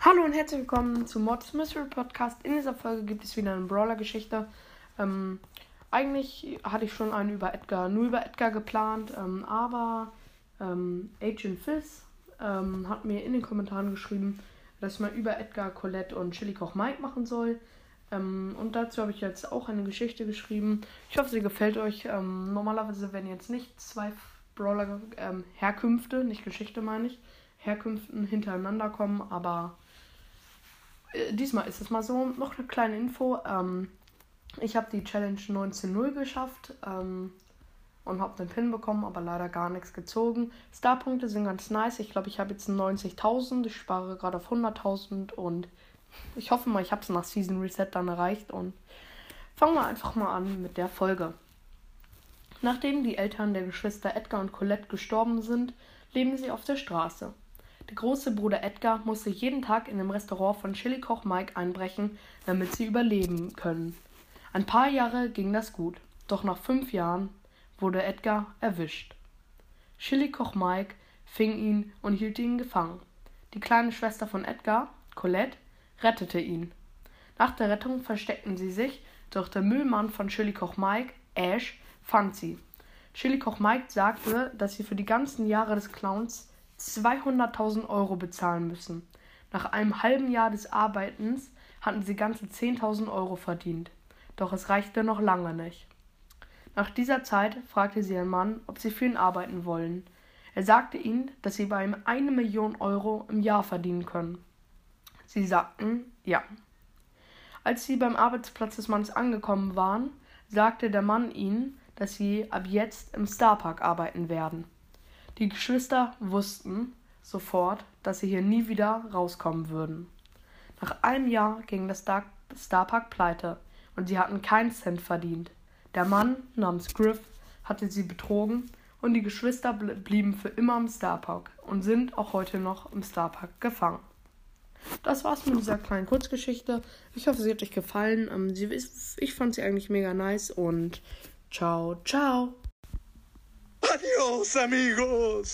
Hallo und herzlich willkommen zu Mods Mystery Podcast. In dieser Folge gibt es wieder eine Brawler-Geschichte. Ähm, eigentlich hatte ich schon eine über Edgar, nur über Edgar geplant, ähm, aber ähm, Agent Fizz ähm, hat mir in den Kommentaren geschrieben, dass ich mal über Edgar, Colette und Chili Koch Mike machen soll. Ähm, und dazu habe ich jetzt auch eine Geschichte geschrieben. Ich hoffe, sie gefällt euch. Ähm, normalerweise werden jetzt nicht zwei Brawler ähm, Herkünfte, nicht Geschichte meine ich, Herkünften hintereinander kommen, aber äh, diesmal ist es mal so. Noch eine kleine Info. Ähm, ich habe die Challenge 19.0 geschafft ähm, und habe den Pin bekommen, aber leider gar nichts gezogen. Starpunkte sind ganz nice. Ich glaube, ich habe jetzt 90.000. Ich spare gerade auf 100.000 und ich hoffe mal, ich habe es nach Season Reset dann erreicht. Und fangen wir einfach mal an mit der Folge. Nachdem die Eltern der Geschwister Edgar und Colette gestorben sind, leben sie auf der Straße. Der große Bruder Edgar musste jeden Tag in dem Restaurant von Chilikoch Mike einbrechen, damit sie überleben können. Ein paar Jahre ging das gut, doch nach fünf Jahren wurde Edgar erwischt. Chilikoch Mike fing ihn und hielt ihn gefangen. Die kleine Schwester von Edgar, Colette, rettete ihn. Nach der Rettung versteckten sie sich, doch der Müllmann von Chilikoch Mike, Ash, fand sie. Chilikoch Mike sagte, dass sie für die ganzen Jahre des Clowns 200.000 Euro bezahlen müssen. Nach einem halben Jahr des Arbeitens hatten sie ganze 10.000 Euro verdient. Doch es reichte noch lange nicht. Nach dieser Zeit fragte sie ihren Mann, ob sie für ihn arbeiten wollen. Er sagte ihnen, dass sie bei ihm eine Million Euro im Jahr verdienen können. Sie sagten ja. Als sie beim Arbeitsplatz des Mannes angekommen waren, sagte der Mann ihnen, dass sie ab jetzt im Starpark arbeiten werden. Die Geschwister wussten sofort, dass sie hier nie wieder rauskommen würden. Nach einem Jahr ging das Star Starpark pleite und sie hatten keinen Cent verdient. Der Mann namens Griff hatte sie betrogen und die Geschwister blieben für immer im Starpark und sind auch heute noch im Starpark gefangen. Das war's mit dieser kleinen Kurzgeschichte. Ich hoffe, sie hat euch gefallen. Ähm, ich fand sie eigentlich mega nice und ciao, ciao. Adios, amigos.